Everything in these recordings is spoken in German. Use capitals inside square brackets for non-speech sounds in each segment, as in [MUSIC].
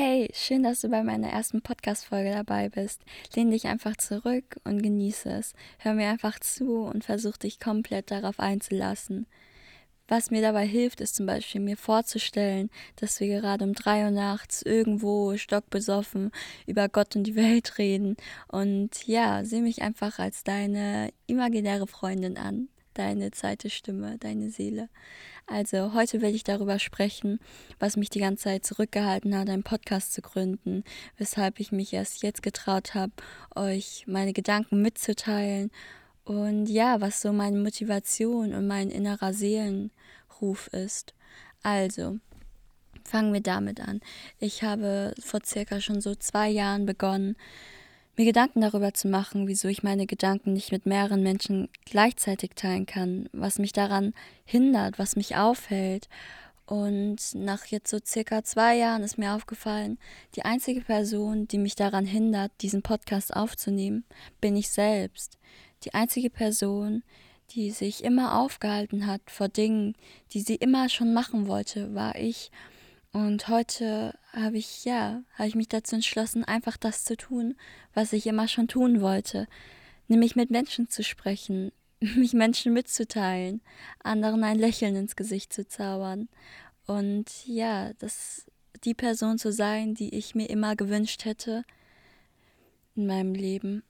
Hey, schön, dass du bei meiner ersten Podcast-Folge dabei bist. Lehn dich einfach zurück und genieße es. Hör mir einfach zu und versuch dich komplett darauf einzulassen. Was mir dabei hilft, ist zum Beispiel mir vorzustellen, dass wir gerade um drei Uhr nachts irgendwo stockbesoffen über Gott und die Welt reden. Und ja, sieh mich einfach als deine imaginäre Freundin an deine zweite Stimme, deine Seele. Also heute will ich darüber sprechen, was mich die ganze Zeit zurückgehalten hat, einen Podcast zu gründen, weshalb ich mich erst jetzt getraut habe, euch meine Gedanken mitzuteilen und ja, was so meine Motivation und mein innerer Seelenruf ist. Also, fangen wir damit an. Ich habe vor circa schon so zwei Jahren begonnen, mir Gedanken darüber zu machen, wieso ich meine Gedanken nicht mit mehreren Menschen gleichzeitig teilen kann, was mich daran hindert, was mich aufhält. Und nach jetzt so circa zwei Jahren ist mir aufgefallen, die einzige Person, die mich daran hindert, diesen Podcast aufzunehmen, bin ich selbst. Die einzige Person, die sich immer aufgehalten hat vor Dingen, die sie immer schon machen wollte, war ich. Und heute habe ich, ja, habe ich mich dazu entschlossen, einfach das zu tun, was ich immer schon tun wollte. Nämlich mit Menschen zu sprechen, [LAUGHS] mich Menschen mitzuteilen, anderen ein Lächeln ins Gesicht zu zaubern. Und ja, das die Person zu sein, die ich mir immer gewünscht hätte in meinem Leben.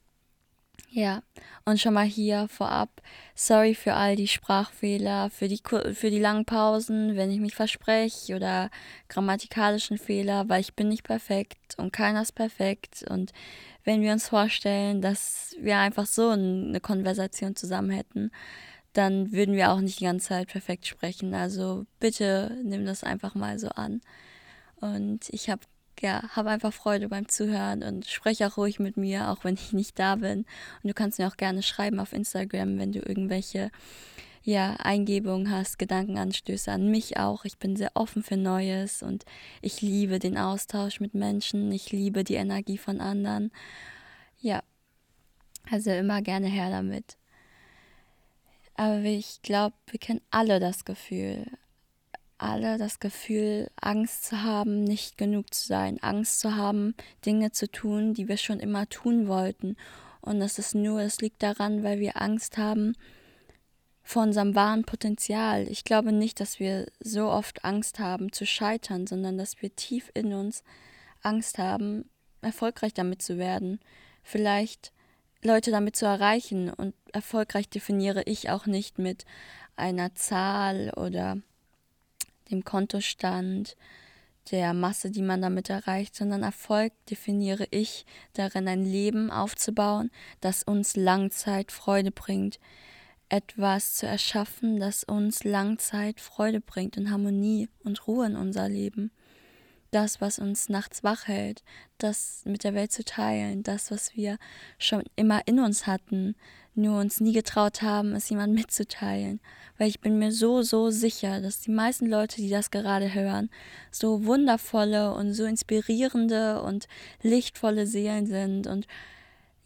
Ja, und schon mal hier vorab, sorry für all die Sprachfehler, für die, für die langen Pausen, wenn ich mich verspreche oder grammatikalischen Fehler, weil ich bin nicht perfekt und keiner ist perfekt. Und wenn wir uns vorstellen, dass wir einfach so eine Konversation zusammen hätten, dann würden wir auch nicht die ganze Zeit perfekt sprechen. Also bitte nimm das einfach mal so an. Und ich habe ja, habe einfach Freude beim Zuhören und spreche auch ruhig mit mir, auch wenn ich nicht da bin. Und du kannst mir auch gerne schreiben auf Instagram, wenn du irgendwelche ja, Eingebungen hast, Gedankenanstöße an mich auch. Ich bin sehr offen für Neues und ich liebe den Austausch mit Menschen. Ich liebe die Energie von anderen. Ja, also immer gerne her damit. Aber ich glaube, wir kennen alle das Gefühl, alle das Gefühl, Angst zu haben, nicht genug zu sein, Angst zu haben, Dinge zu tun, die wir schon immer tun wollten. Und das ist nur, es liegt daran, weil wir Angst haben vor unserem wahren Potenzial. Ich glaube nicht, dass wir so oft Angst haben zu scheitern, sondern dass wir tief in uns Angst haben, erfolgreich damit zu werden. Vielleicht Leute damit zu erreichen. Und erfolgreich definiere ich auch nicht mit einer Zahl oder dem Kontostand, der Masse, die man damit erreicht, sondern Erfolg definiere ich darin, ein Leben aufzubauen, das uns Langzeit Freude bringt, etwas zu erschaffen, das uns Langzeit Freude bringt und Harmonie und Ruhe in unser Leben. Das, was uns nachts wach hält, das mit der Welt zu teilen, das, was wir schon immer in uns hatten, nur uns nie getraut haben, es jemand mitzuteilen. Weil ich bin mir so, so sicher, dass die meisten Leute, die das gerade hören, so wundervolle und so inspirierende und lichtvolle Seelen sind und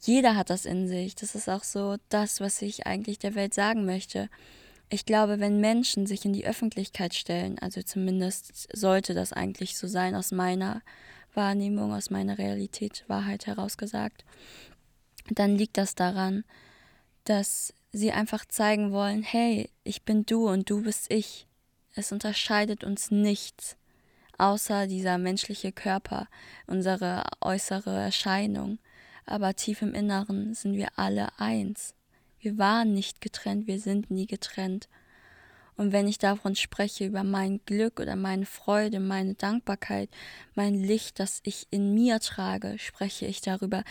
jeder hat das in sich. Das ist auch so das, was ich eigentlich der Welt sagen möchte. Ich glaube, wenn Menschen sich in die Öffentlichkeit stellen, also zumindest sollte das eigentlich so sein aus meiner Wahrnehmung, aus meiner Realität, Wahrheit herausgesagt, dann liegt das daran, dass sie einfach zeigen wollen, hey, ich bin du und du bist ich. Es unterscheidet uns nichts, außer dieser menschliche Körper, unsere äußere Erscheinung. Aber tief im Inneren sind wir alle eins. Wir waren nicht getrennt, wir sind nie getrennt. Und wenn ich davon spreche, über mein Glück oder meine Freude, meine Dankbarkeit, mein Licht, das ich in mir trage, spreche ich darüber,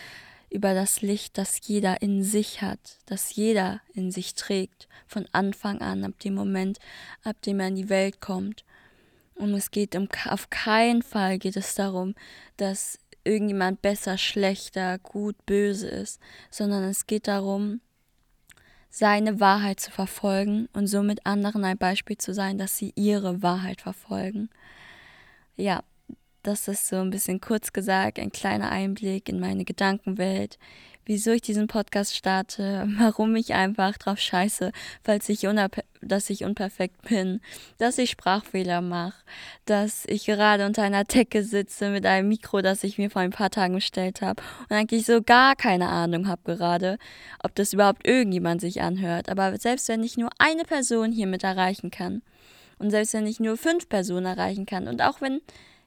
über das Licht, das jeder in sich hat, das jeder in sich trägt, von Anfang an, ab dem Moment, ab dem er in die Welt kommt. Und es geht um, auf keinen Fall geht es darum, dass irgendjemand besser, schlechter, gut, böse ist, sondern es geht darum, seine Wahrheit zu verfolgen und somit anderen ein Beispiel zu sein, dass sie ihre Wahrheit verfolgen. Ja, das ist so ein bisschen kurz gesagt ein kleiner Einblick in meine Gedankenwelt, wieso ich diesen Podcast starte, [LAUGHS] warum ich einfach drauf scheiße, falls ich dass ich unperfekt bin, dass ich Sprachfehler mache, dass ich gerade unter einer Decke sitze mit einem Mikro, das ich mir vor ein paar Tagen bestellt habe und eigentlich so gar keine Ahnung habe gerade, ob das überhaupt irgendjemand sich anhört. Aber selbst wenn ich nur eine Person hiermit erreichen kann und selbst wenn ich nur fünf Personen erreichen kann und auch wenn,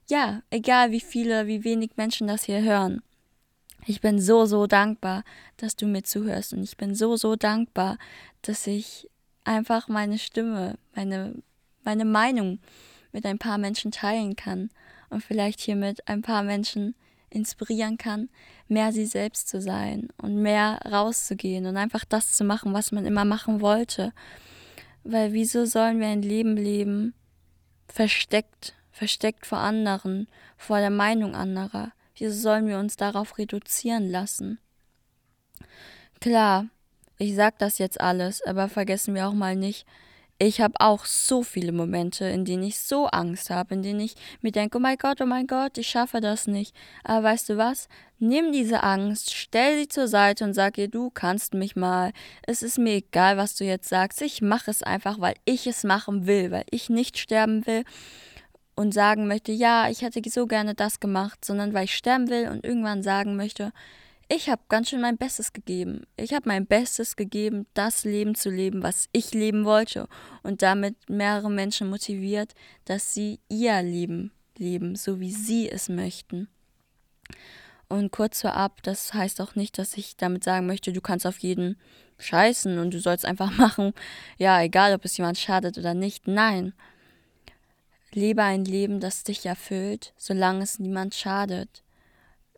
ja, egal wie viele, wie wenig Menschen das hier hören, ich bin so, so dankbar, dass du mir zuhörst und ich bin so, so dankbar, dass ich einfach meine Stimme, meine, meine Meinung mit ein paar Menschen teilen kann und vielleicht hiermit ein paar Menschen inspirieren kann, mehr sie selbst zu sein und mehr rauszugehen und einfach das zu machen, was man immer machen wollte. Weil wieso sollen wir ein Leben leben, versteckt, versteckt vor anderen, vor der Meinung anderer? Wieso sollen wir uns darauf reduzieren lassen? Klar, ich sag das jetzt alles, aber vergessen wir auch mal nicht, ich habe auch so viele Momente, in denen ich so Angst habe, in denen ich mir denke, oh mein Gott, oh mein Gott, ich schaffe das nicht. Aber weißt du was? Nimm diese Angst, stell sie zur Seite und sag ihr, du kannst mich mal. Es ist mir egal, was du jetzt sagst. Ich mache es einfach, weil ich es machen will, weil ich nicht sterben will und sagen möchte, ja, ich hätte so gerne das gemacht, sondern weil ich sterben will und irgendwann sagen möchte, ich habe ganz schön mein Bestes gegeben. Ich habe mein Bestes gegeben, das Leben zu leben, was ich leben wollte und damit mehrere Menschen motiviert, dass sie ihr Leben leben, so wie sie es möchten. Und kurz vorab, das heißt auch nicht, dass ich damit sagen möchte, du kannst auf jeden scheißen und du sollst einfach [LAUGHS] machen, ja, egal ob es jemand schadet oder nicht. Nein. Lebe ein Leben, das dich erfüllt, solange es niemand schadet.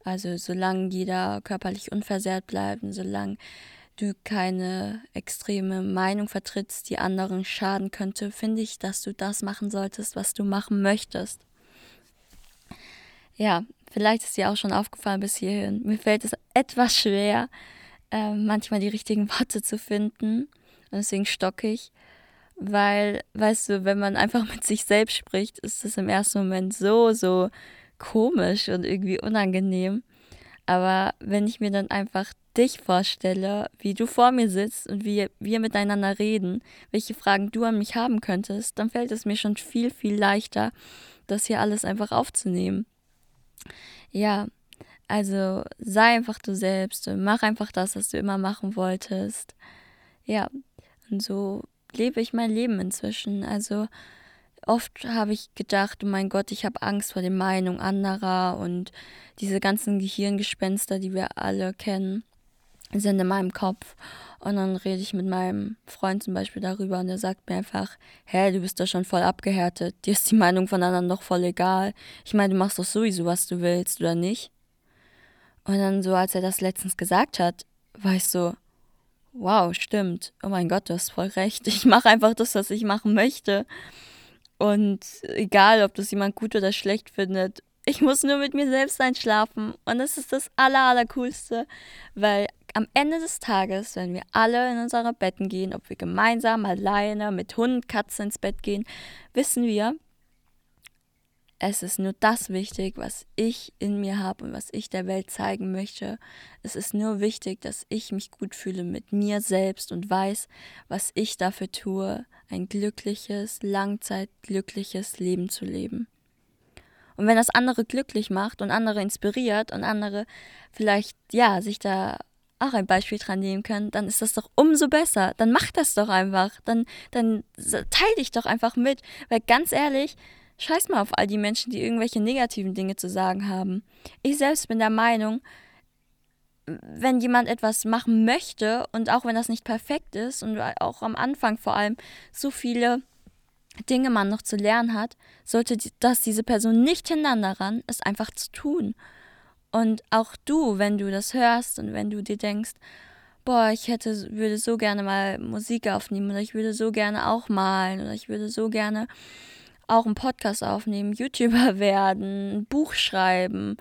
Also solange jeder körperlich unversehrt bleibt und solange du keine extreme Meinung vertrittst, die anderen schaden könnte, finde ich, dass du das machen solltest, was du machen möchtest. Ja, vielleicht ist dir auch schon aufgefallen bis hierhin. Mir fällt es etwas schwer, äh, manchmal die richtigen Worte zu finden. Und deswegen stocke ich. Weil, weißt du, wenn man einfach mit sich selbst spricht, ist es im ersten Moment so, so komisch und irgendwie unangenehm. Aber wenn ich mir dann einfach dich vorstelle, wie du vor mir sitzt und wie wir miteinander reden, welche Fragen du an mich haben könntest, dann fällt es mir schon viel, viel leichter, das hier alles einfach aufzunehmen. Ja, also sei einfach du selbst und mach einfach das, was du immer machen wolltest. Ja, und so lebe ich mein Leben inzwischen. Also Oft habe ich gedacht, oh mein Gott, ich habe Angst vor den Meinungen anderer und diese ganzen Gehirngespenster, die wir alle kennen, sind in meinem Kopf. Und dann rede ich mit meinem Freund zum Beispiel darüber und er sagt mir einfach, hä, du bist doch schon voll abgehärtet, dir ist die Meinung von anderen doch voll egal. Ich meine, du machst doch sowieso, was du willst, oder nicht? Und dann so, als er das letztens gesagt hat, war ich so, wow, stimmt, oh mein Gott, du hast voll recht, ich mache einfach das, was ich machen möchte. Und egal, ob das jemand gut oder schlecht findet, ich muss nur mit mir selbst einschlafen. Und das ist das Aller, Allercoolste, weil am Ende des Tages, wenn wir alle in unsere Betten gehen, ob wir gemeinsam, alleine, mit Hund, Katze ins Bett gehen, wissen wir, es ist nur das wichtig, was ich in mir habe und was ich der Welt zeigen möchte. Es ist nur wichtig, dass ich mich gut fühle mit mir selbst und weiß, was ich dafür tue, ein glückliches, langzeitglückliches Leben zu leben. Und wenn das andere glücklich macht und andere inspiriert und andere vielleicht, ja, sich da auch ein Beispiel dran nehmen können, dann ist das doch umso besser. Dann mach das doch einfach. Dann, dann teil dich doch einfach mit. Weil ganz ehrlich, Scheiß mal auf all die Menschen, die irgendwelche negativen Dinge zu sagen haben. Ich selbst bin der Meinung, wenn jemand etwas machen möchte und auch wenn das nicht perfekt ist und auch am Anfang vor allem so viele Dinge man noch zu lernen hat, sollte das diese Person nicht hindern daran, es einfach zu tun. Und auch du, wenn du das hörst und wenn du dir denkst, boah, ich hätte, würde so gerne mal Musik aufnehmen oder ich würde so gerne auch malen oder ich würde so gerne auch einen Podcast aufnehmen, YouTuber [LAUGHS] werden, ein Buch schreiben,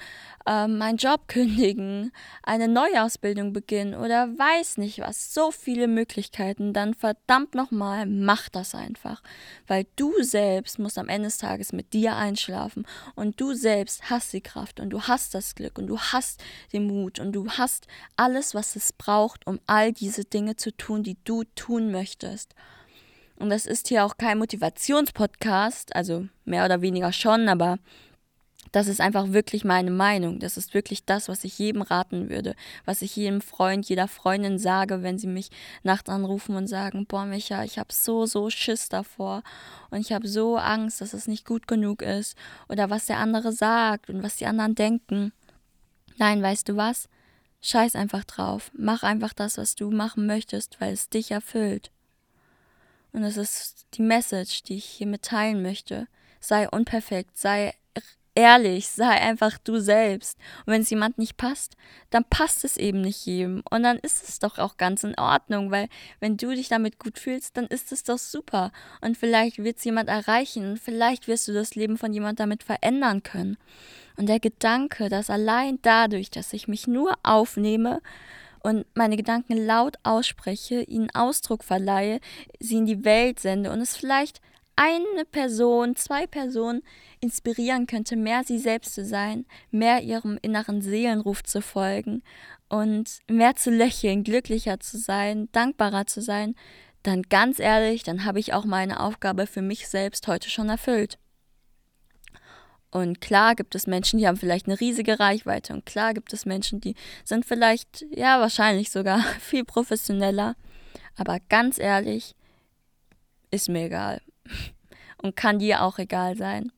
ähm, meinen Job kündigen, eine Neuausbildung beginnen oder weiß nicht was, so viele Möglichkeiten, dann verdammt nochmal, mach das einfach. Weil du selbst musst am Ende des Tages mit dir einschlafen und du selbst hast die Kraft und du hast das Glück und du hast den Mut und du hast alles, was es braucht, um all diese Dinge zu tun, die du tun möchtest. Und das ist hier auch kein Motivationspodcast, also mehr oder weniger schon, aber das ist einfach wirklich meine Meinung. Das ist wirklich das, was ich jedem raten würde, was ich jedem Freund, jeder Freundin sage, wenn sie mich nachts anrufen und sagen, boah, Micha, ich habe so, so Schiss davor und ich habe so Angst, dass es nicht gut genug ist oder was der andere sagt und was die anderen denken. Nein, weißt du was? Scheiß einfach drauf. Mach einfach das, was du machen möchtest, weil es dich erfüllt. Und das ist die Message, die ich hier mitteilen möchte. Sei unperfekt, sei ehrlich, sei einfach du selbst. Und wenn es jemand nicht passt, dann passt es eben nicht jedem. Und dann ist es doch auch ganz in Ordnung, weil wenn du dich damit gut fühlst, dann ist es doch super. Und vielleicht wird es jemand erreichen und vielleicht wirst du das Leben von jemand damit verändern können. Und der Gedanke, dass allein dadurch, dass ich mich nur aufnehme, und meine Gedanken laut ausspreche, ihnen Ausdruck verleihe, sie in die Welt sende und es vielleicht eine Person, zwei Personen inspirieren könnte, mehr sie selbst zu sein, mehr ihrem inneren Seelenruf zu folgen und mehr zu lächeln, glücklicher zu sein, dankbarer zu sein, dann ganz ehrlich, dann habe ich auch meine Aufgabe für mich selbst heute schon erfüllt. Und klar gibt es Menschen, die haben vielleicht eine riesige Reichweite und klar gibt es Menschen, die sind vielleicht, ja, wahrscheinlich sogar [LAUGHS] viel professioneller. Aber ganz ehrlich, ist mir egal [LAUGHS] und kann dir auch egal sein.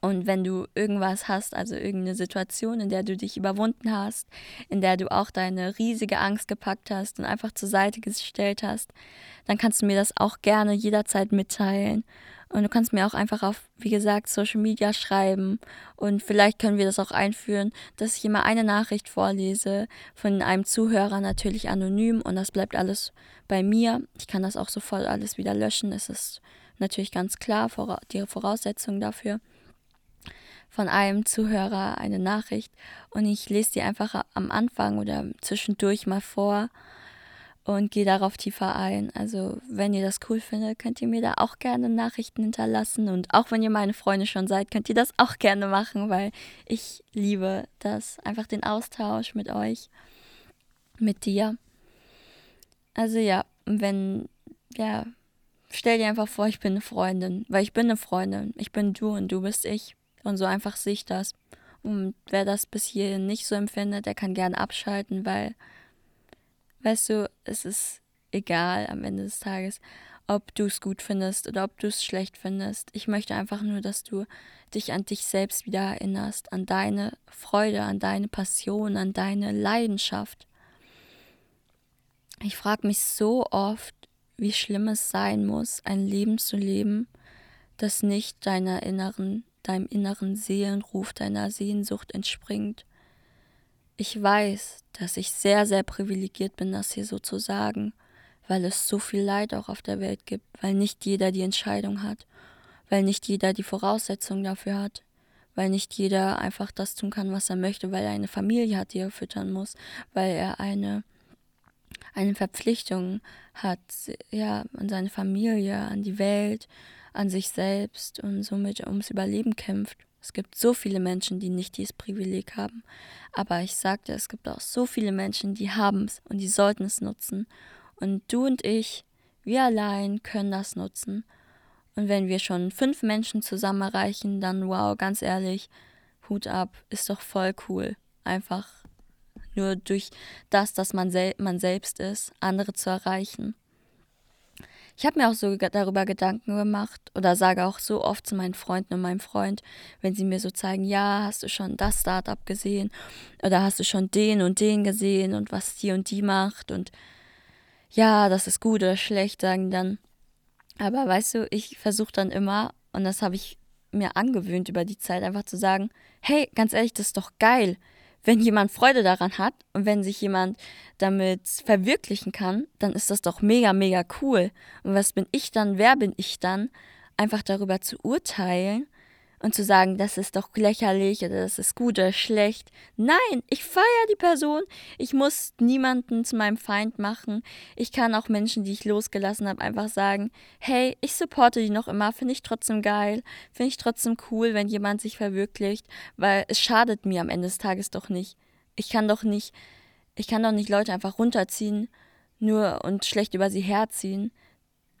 Und wenn du irgendwas hast, also irgendeine Situation, in der du dich überwunden hast, in der du auch deine riesige Angst gepackt hast und einfach zur Seite gestellt hast, dann kannst du mir das auch gerne jederzeit mitteilen. Und du kannst mir auch einfach auf, wie gesagt, Social Media schreiben. Und vielleicht können wir das auch einführen, dass ich immer eine Nachricht vorlese von einem Zuhörer, natürlich anonym. Und das bleibt alles bei mir. Ich kann das auch so voll alles wieder löschen. Es ist natürlich ganz klar die Voraussetzung dafür. Von einem Zuhörer eine Nachricht. Und ich lese die einfach am Anfang oder zwischendurch mal vor und gehe darauf tiefer ein. Also, wenn ihr das cool findet, könnt ihr mir da auch gerne Nachrichten hinterlassen. Und auch wenn ihr meine Freunde schon seid, könnt ihr das auch gerne machen, weil ich liebe das. Einfach den Austausch mit euch, mit dir. Also, ja, wenn, ja, stell dir einfach vor, ich bin eine Freundin, weil ich bin eine Freundin. Ich bin du und du bist ich. Und so einfach sehe ich das. Und wer das bis hierhin nicht so empfindet, der kann gerne abschalten, weil weißt du, es ist egal am Ende des Tages, ob du es gut findest oder ob du es schlecht findest. Ich möchte einfach nur, dass du dich an dich selbst wieder erinnerst, an deine Freude, an deine Passion, an deine Leidenschaft. Ich frage mich so oft, wie schlimm es sein muss, ein Leben zu leben, das nicht deiner inneren, deinem inneren Seelenruf, deiner Sehnsucht entspringt ich weiß, dass ich sehr, sehr privilegiert bin, das hier so zu sagen, weil es so viel Leid auch auf der Welt gibt, weil nicht jeder die Entscheidung hat, weil nicht jeder die Voraussetzungen dafür hat, weil nicht jeder einfach das tun kann, was er möchte, weil er eine Familie hat, die er füttern muss, weil er eine, eine Verpflichtung hat, ja, an seine Familie, an die Welt, an sich selbst und somit ums Überleben kämpft. Es gibt so viele Menschen, die nicht dieses Privileg haben. Aber ich sagte, es gibt auch so viele Menschen, die haben es und die sollten es nutzen. Und du und ich, wir allein können das nutzen. Und wenn wir schon fünf Menschen zusammen erreichen, dann wow, ganz ehrlich, Hut ab, ist doch voll cool. Einfach nur durch das, dass man, sel man selbst ist, andere zu erreichen. Ich habe mir auch so darüber Gedanken gemacht oder sage auch so oft zu meinen Freunden und meinem Freund, wenn sie mir so zeigen, ja, hast du schon das Startup gesehen oder hast du schon den und den gesehen und was die und die macht und ja, das ist gut oder schlecht, sagen dann. Aber weißt du, ich versuche dann immer, und das habe ich mir angewöhnt über die Zeit, einfach zu sagen, hey, ganz ehrlich, das ist doch geil wenn jemand Freude daran hat und wenn sich jemand damit verwirklichen kann, dann ist das doch mega, mega cool. Und was bin ich dann? Wer bin ich dann? einfach darüber zu urteilen und zu sagen, das ist doch lächerlich oder das ist gut oder schlecht. Nein, ich feiere die Person. Ich muss niemanden zu meinem Feind machen. Ich kann auch Menschen, die ich losgelassen habe, einfach sagen, hey, ich supporte die noch immer, finde ich trotzdem geil, finde ich trotzdem cool, wenn jemand sich verwirklicht, weil es schadet mir am Ende des Tages doch nicht. Ich kann doch nicht, ich kann doch nicht Leute einfach runterziehen, nur und schlecht über sie herziehen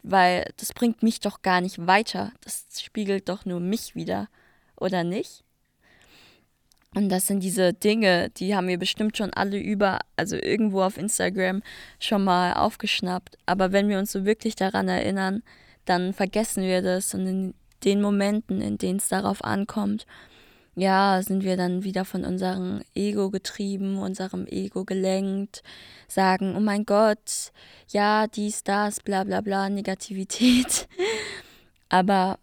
weil das bringt mich doch gar nicht weiter. Das spiegelt doch nur mich wieder, oder nicht? Und das sind diese Dinge, die haben wir bestimmt schon alle über, also irgendwo auf Instagram schon mal aufgeschnappt. Aber wenn wir uns so wirklich daran erinnern, dann vergessen wir das und in den Momenten, in denen es darauf ankommt, ja, sind wir dann wieder von unserem Ego getrieben, unserem Ego gelenkt, sagen, oh mein Gott, ja, dies, das, bla bla bla, Negativität. [LAUGHS] Aber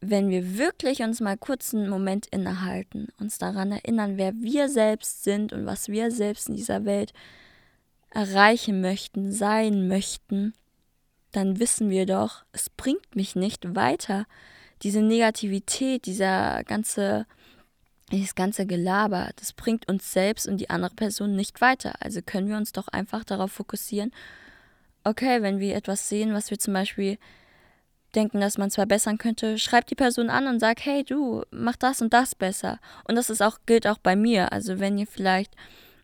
wenn wir wirklich uns mal kurz einen Moment innehalten, uns daran erinnern, wer wir selbst sind und was wir selbst in dieser Welt erreichen möchten, sein möchten, dann wissen wir doch, es bringt mich nicht weiter. Diese Negativität, dieser ganze dieses ganze Gelaber, das bringt uns selbst und die andere Person nicht weiter. Also können wir uns doch einfach darauf fokussieren, okay, wenn wir etwas sehen, was wir zum Beispiel denken, dass man es verbessern könnte, schreibt die Person an und sagt, hey du, mach das und das besser. Und das ist auch, gilt auch bei mir. Also wenn ihr vielleicht,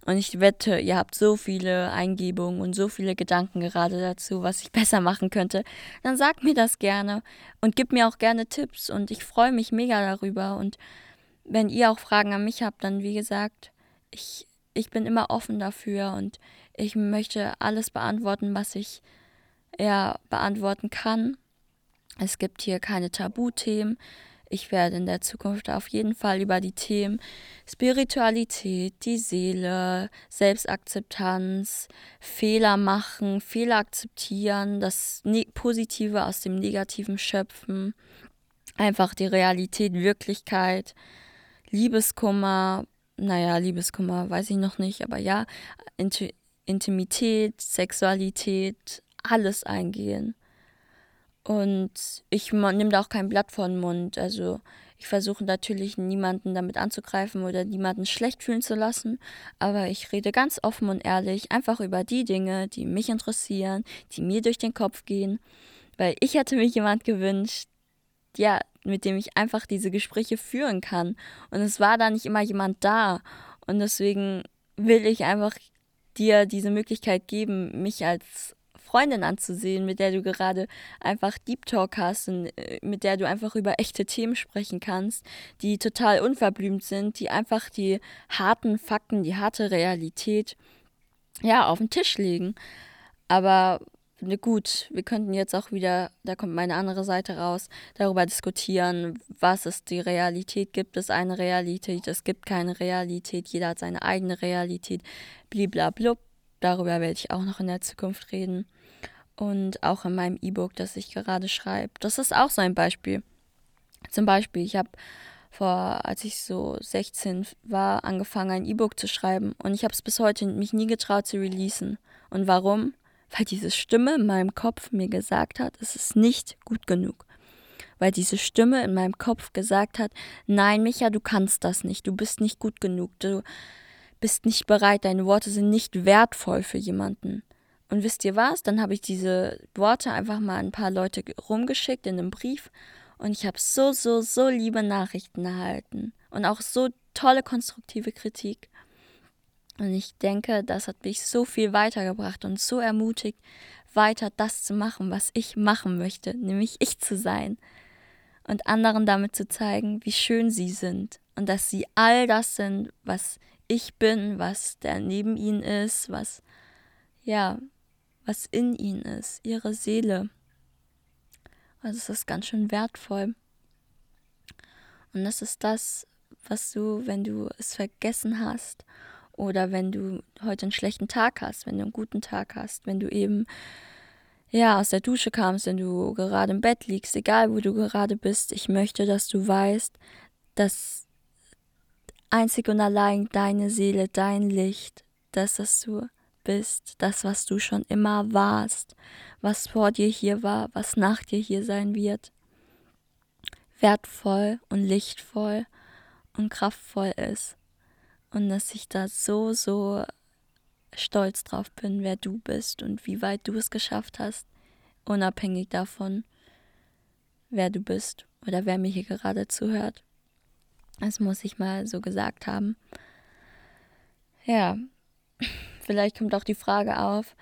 und ich wette, ihr habt so viele Eingebungen und so viele Gedanken gerade dazu, was ich [LAUGHS] besser machen könnte, dann sagt mir das gerne und gib mir auch gerne Tipps und ich freue mich mega darüber und wenn ihr auch Fragen an mich habt, dann wie gesagt, ich, ich bin immer offen dafür und ich möchte alles beantworten, was ich ja beantworten kann. Es gibt hier keine Tabuthemen. Ich werde in der Zukunft auf jeden Fall über die Themen Spiritualität, die Seele, Selbstakzeptanz, Fehler machen, Fehler akzeptieren, das ne-, Positive aus dem Negativen schöpfen, einfach die Realität, Wirklichkeit, Liebeskummer, naja, Liebeskummer weiß ich noch nicht, aber ja, Inti Intimität, Sexualität, alles eingehen. Und ich nehme da auch kein Blatt vor den Mund. Also ich versuche natürlich niemanden damit anzugreifen oder niemanden schlecht fühlen zu lassen, aber ich rede ganz offen und ehrlich einfach über die Dinge, die mich interessieren, die mir durch den Kopf gehen, weil ich hätte mir jemand gewünscht, ja, mit dem ich einfach diese Gespräche führen kann. Und es war da nicht immer jemand da. Und deswegen will ich einfach dir diese Möglichkeit geben, mich als Freundin anzusehen, mit der du gerade einfach Deep Talk hast und äh, mit der du einfach über echte Themen sprechen kannst, die total unverblümt sind, die einfach die harten Fakten, die harte Realität ja auf den Tisch legen. Aber Ne, gut, wir könnten jetzt auch wieder, da kommt meine andere Seite raus, darüber diskutieren, was es die Realität gibt. Es eine Realität, es gibt keine Realität, jeder hat seine eigene Realität, bliblablub. Darüber werde ich auch noch in der Zukunft reden. Und auch in meinem E-Book, das ich gerade schreibe. Das ist auch so ein Beispiel. Zum Beispiel, ich habe vor, als ich so 16 war, angefangen, ein E-Book zu schreiben. Und ich habe es bis heute mich nie getraut zu releasen. Und warum? Weil diese Stimme in meinem Kopf mir gesagt hat, es ist nicht gut genug. Weil diese Stimme in meinem Kopf gesagt hat, nein, Micha, du kannst das nicht, du bist nicht gut genug, du bist nicht bereit, deine Worte sind nicht wertvoll für jemanden. Und wisst ihr was? Dann habe ich diese Worte einfach mal ein paar Leute rumgeschickt in einem Brief und ich habe so, so, so liebe Nachrichten erhalten und auch so tolle konstruktive Kritik. Und ich denke, das hat mich so viel weitergebracht und so ermutigt, weiter das zu machen, was ich machen möchte, nämlich ich zu sein. Und anderen damit zu zeigen, wie schön sie sind und dass sie all das sind, was ich bin, was der neben ihnen ist, was, ja, was in ihnen ist, ihre Seele. Also es ist ganz schön wertvoll. Und das ist das, was du, wenn du es vergessen hast oder wenn du heute einen schlechten Tag hast, wenn du einen guten Tag hast, wenn du eben ja aus der Dusche kamst, wenn du gerade im Bett liegst, egal wo du gerade bist, ich möchte, dass du weißt, dass einzig und allein deine Seele, dein Licht, das, was du bist, das, was du schon immer warst, was vor dir hier war, was nach dir hier sein wird. wertvoll und lichtvoll und kraftvoll ist. Und dass ich da so, so stolz drauf bin, wer du bist und wie weit du es geschafft hast, unabhängig davon, wer du bist oder wer mir hier gerade zuhört. Das muss ich mal so gesagt haben. Ja, vielleicht kommt auch die Frage auf,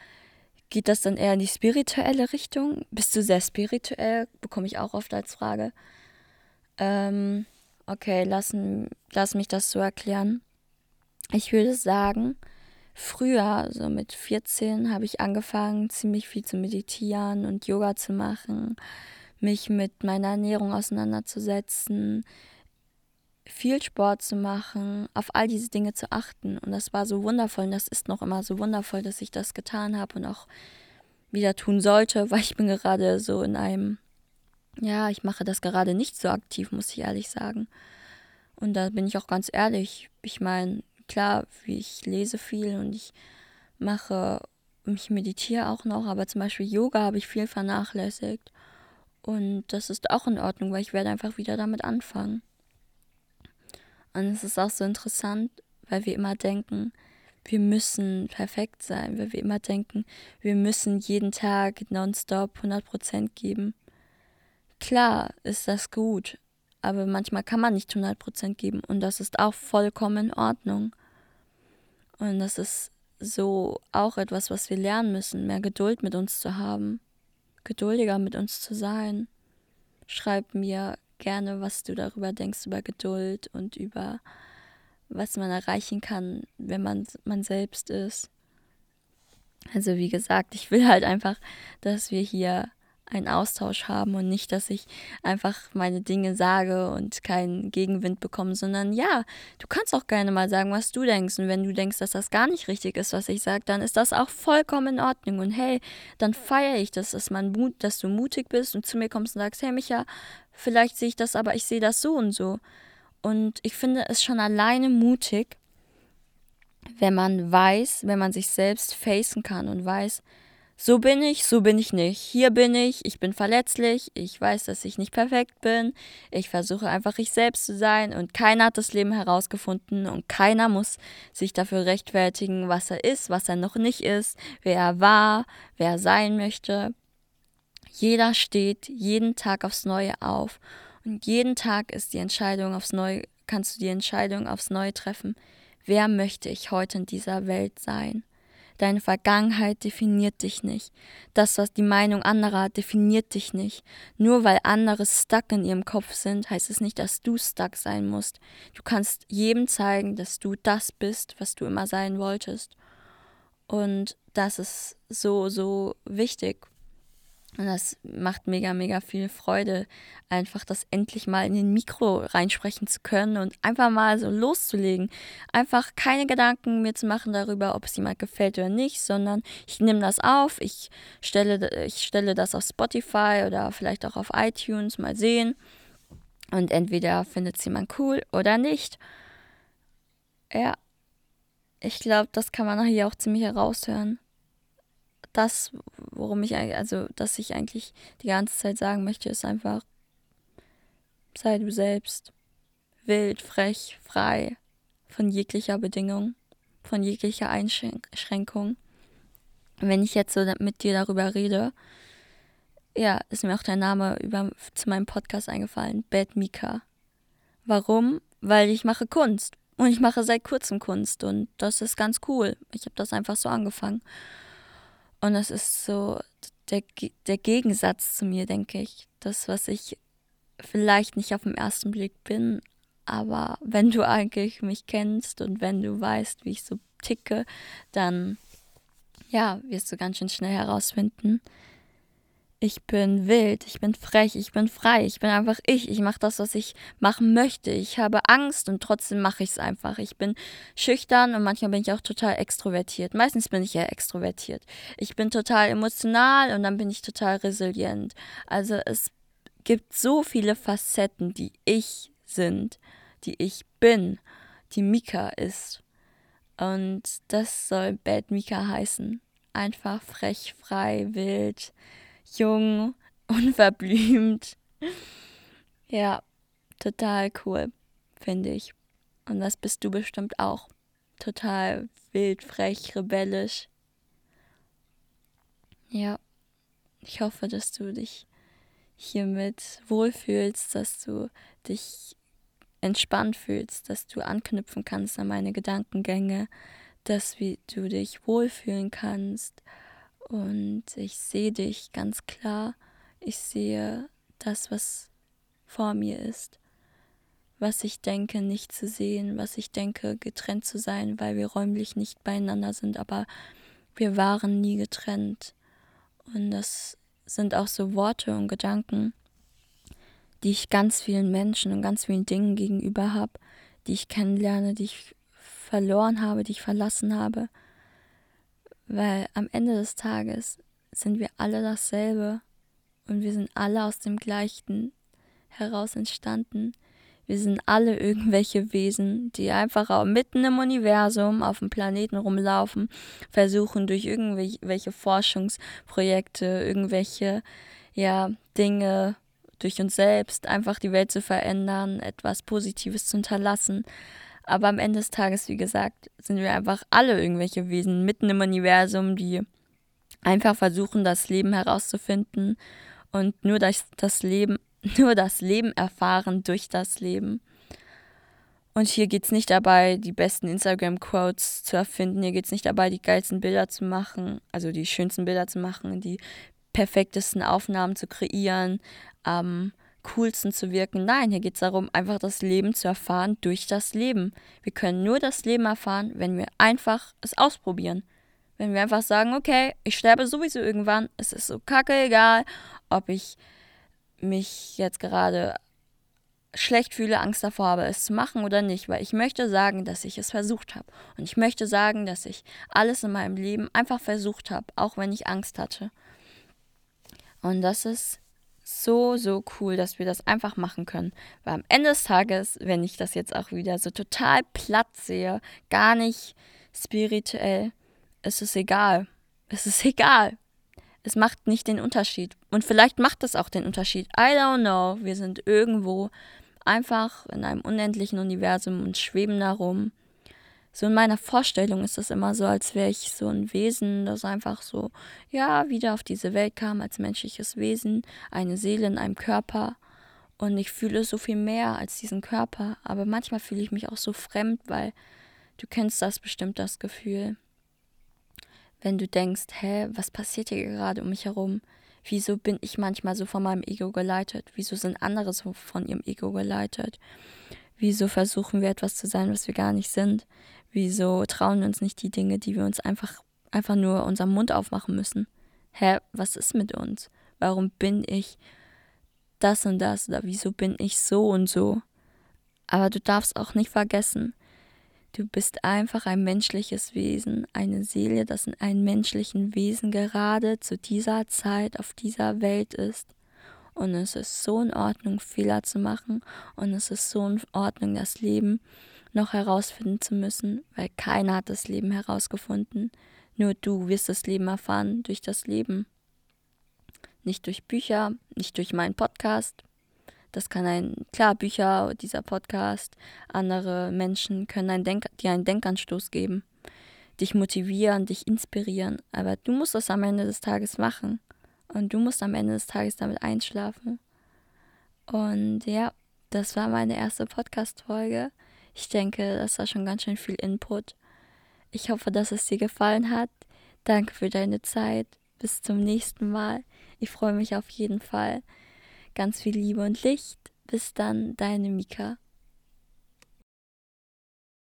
geht das dann eher in die spirituelle Richtung? Bist du sehr spirituell? Bekomme ich auch oft als Frage. Ähm, okay, lass, lass mich das so erklären. Ich würde sagen, früher, so mit 14, habe ich angefangen, ziemlich viel zu meditieren und Yoga zu machen, mich mit meiner Ernährung auseinanderzusetzen, viel Sport zu machen, auf all diese Dinge zu achten. Und das war so wundervoll und das ist noch immer so wundervoll, dass ich das getan habe und auch wieder tun sollte, weil ich bin gerade so in einem, ja, ich mache das gerade nicht so aktiv, muss ich ehrlich sagen. Und da bin ich auch ganz ehrlich. Ich meine, klar, ich lese viel und ich mache, ich meditiere auch noch, aber zum Beispiel Yoga habe ich viel vernachlässigt. Und das ist auch in Ordnung, weil ich werde einfach wieder damit anfangen. Und es ist auch so interessant, weil wir immer denken, wir müssen perfekt sein, weil wir immer denken, wir müssen jeden Tag nonstop 100% geben. Klar ist das gut, aber manchmal kann man nicht 100% geben und das ist auch vollkommen in Ordnung. Und das ist so auch etwas, was wir lernen müssen, mehr Geduld mit uns zu haben, geduldiger mit uns zu sein. Schreib mir gerne, was du darüber denkst, über Geduld und über was man erreichen kann, wenn man man selbst ist. Also wie gesagt, ich will halt einfach, dass wir hier einen Austausch haben und nicht, dass ich einfach meine Dinge sage und keinen Gegenwind bekomme, sondern ja, du kannst auch gerne mal sagen, was du denkst. Und wenn du denkst, dass das gar nicht richtig ist, was ich sage, dann ist das auch vollkommen in Ordnung. Und hey, dann feiere ich das, dass, man dass du mutig bist und zu mir kommst und sagst, hey Micha, vielleicht sehe ich das, aber ich sehe das so und so. Und ich finde es schon alleine mutig, wenn man weiß, wenn man sich selbst facen kann und weiß, so bin ich, so bin ich nicht. Hier bin ich, ich bin verletzlich, ich weiß, dass ich nicht perfekt bin. Ich versuche einfach ich selbst zu sein und keiner hat das Leben herausgefunden und keiner muss sich dafür rechtfertigen, was er ist, was er noch nicht ist, wer er war, wer er sein möchte. Jeder steht jeden Tag aufs Neue auf und jeden Tag ist die Entscheidung aufs Neue, kannst du die Entscheidung aufs Neue treffen. Wer möchte ich heute in dieser Welt sein? Deine Vergangenheit definiert dich nicht. Das, was die Meinung anderer definiert dich nicht. Nur weil andere stuck in ihrem Kopf sind, heißt es nicht, dass du stuck sein musst. Du kannst jedem zeigen, dass du das bist, was du immer sein wolltest. Und das ist so, so wichtig. Und das macht mega, mega viel Freude, einfach das endlich mal in den Mikro reinsprechen zu können und einfach mal so loszulegen. Einfach keine Gedanken mir zu machen darüber, ob es jemand gefällt oder nicht, sondern ich nehme das auf, ich stelle, ich stelle das auf Spotify oder vielleicht auch auf iTunes mal sehen. Und entweder findet es jemand cool oder nicht. Ja, ich glaube, das kann man hier auch ziemlich heraushören das, worum ich also, dass ich eigentlich die ganze Zeit sagen möchte, ist einfach, sei du selbst. Wild, frech, frei, von jeglicher Bedingung, von jeglicher Einschränkung. Wenn ich jetzt so mit dir darüber rede, ja, ist mir auch der Name über, zu meinem Podcast eingefallen, Bad Mika. Warum? Weil ich mache Kunst. Und ich mache seit kurzem Kunst und das ist ganz cool. Ich habe das einfach so angefangen. Und das ist so der, der Gegensatz zu mir, denke ich. Das, was ich vielleicht nicht auf den ersten Blick bin, aber wenn du eigentlich mich kennst und wenn du weißt, wie ich so ticke, dann ja, wirst du ganz schön schnell herausfinden, ich bin wild, ich bin frech, ich bin frei, ich bin einfach ich. Ich mache das, was ich machen möchte. Ich habe Angst und trotzdem mache ich es einfach. Ich bin schüchtern und manchmal bin ich auch total extrovertiert. Meistens bin ich ja extrovertiert. Ich bin total emotional und dann bin ich total resilient. Also es gibt so viele Facetten, die ich sind, die ich bin, die Mika ist. Und das soll Bad Mika heißen. Einfach frech, frei, wild jung, [LAUGHS] unverblümt. Ja, total cool, finde ich. Und das bist du bestimmt auch. Total wild, frech, rebellisch. Ja, ich hoffe, dass du dich hiermit wohlfühlst, dass du dich entspannt fühlst, dass du anknüpfen kannst an meine Gedankengänge, dass du dich wohlfühlen kannst. Und ich sehe dich ganz klar. Ich sehe das, was vor mir ist. Was ich denke, nicht zu sehen, was ich denke, getrennt zu sein, weil wir räumlich nicht beieinander sind, aber wir waren nie getrennt. Und das sind auch so Worte und Gedanken, die ich ganz vielen Menschen und ganz vielen Dingen gegenüber habe, die ich kennenlerne, die ich verloren habe, die ich verlassen habe. Weil am Ende des Tages sind wir alle dasselbe und wir sind alle aus dem gleichen heraus entstanden. Wir sind alle irgendwelche Wesen, die einfach mitten im Universum auf dem Planeten rumlaufen, versuchen durch irgendwelche Forschungsprojekte, irgendwelche ja, Dinge durch uns selbst einfach die Welt zu verändern, etwas Positives zu hinterlassen. Aber am Ende des Tages, wie gesagt, sind wir einfach alle irgendwelche Wesen mitten im Universum, die einfach versuchen, das Leben herauszufinden und nur das, das Leben [LAUGHS] nur das Leben erfahren durch das Leben. Und hier geht es nicht dabei, die besten Instagram-Quotes zu erfinden. Hier geht es nicht dabei, die geilsten Bilder zu machen, also die schönsten Bilder zu machen, die perfektesten Aufnahmen zu kreieren, am coolsten zu wirken. Nein, hier geht es darum, einfach das Leben zu erfahren durch das Leben. Wir können nur das Leben erfahren, wenn wir einfach es ausprobieren. Wenn wir einfach sagen, okay, ich sterbe sowieso irgendwann, es ist so kacke egal, ob ich mich jetzt gerade schlecht fühle, Angst davor habe, es zu machen oder nicht, weil ich möchte sagen, dass ich es versucht habe. Und ich möchte sagen, dass ich alles in meinem Leben einfach versucht habe, auch wenn ich Angst hatte. Und das ist so, so cool, dass wir das einfach machen können. Weil am Ende des Tages, wenn ich das jetzt auch wieder so total platt sehe, gar nicht spirituell, ist es egal. Es ist egal es macht nicht den Unterschied. Und vielleicht macht es auch den Unterschied. I don't know. Wir sind irgendwo einfach in einem unendlichen Universum und schweben da rum. So in meiner Vorstellung ist es immer so, als wäre ich so ein Wesen, das einfach so, ja, wieder auf diese Welt kam als menschliches Wesen, eine Seele in einem Körper. Und ich fühle so viel mehr als diesen Körper. Aber manchmal fühle ich mich auch so fremd, weil du kennst das bestimmt, das Gefühl wenn du denkst, hä, was passiert hier gerade um mich herum? Wieso bin ich manchmal so von meinem Ego geleitet? Wieso sind andere so von ihrem Ego geleitet? Wieso versuchen wir etwas zu sein, was wir gar nicht sind? Wieso trauen wir uns nicht die Dinge, die wir uns einfach, einfach nur unserem Mund aufmachen müssen? Hä, was ist mit uns? Warum bin ich das und das? Oder wieso bin ich so und so? Aber du darfst auch nicht vergessen, Du bist einfach ein menschliches Wesen, eine Seele, das in einem menschlichen Wesen gerade zu dieser Zeit auf dieser Welt ist. Und es ist so in Ordnung, Fehler zu machen. Und es ist so in Ordnung, das Leben noch herausfinden zu müssen, weil keiner hat das Leben herausgefunden. Nur du wirst das Leben erfahren durch das Leben. Nicht durch Bücher, nicht durch meinen Podcast, das kann ein, klar, Bücher, dieser Podcast, andere Menschen können ein Denk dir einen Denkanstoß geben, dich motivieren, dich inspirieren. Aber du musst das am Ende des Tages machen. Und du musst am Ende des Tages damit einschlafen. Und ja, das war meine erste Podcast-Folge. Ich denke, das war schon ganz schön viel Input. Ich hoffe, dass es dir gefallen hat. Danke für deine Zeit. Bis zum nächsten Mal. Ich freue mich auf jeden Fall. Ganz viel Liebe und Licht. Bis dann, deine Mika.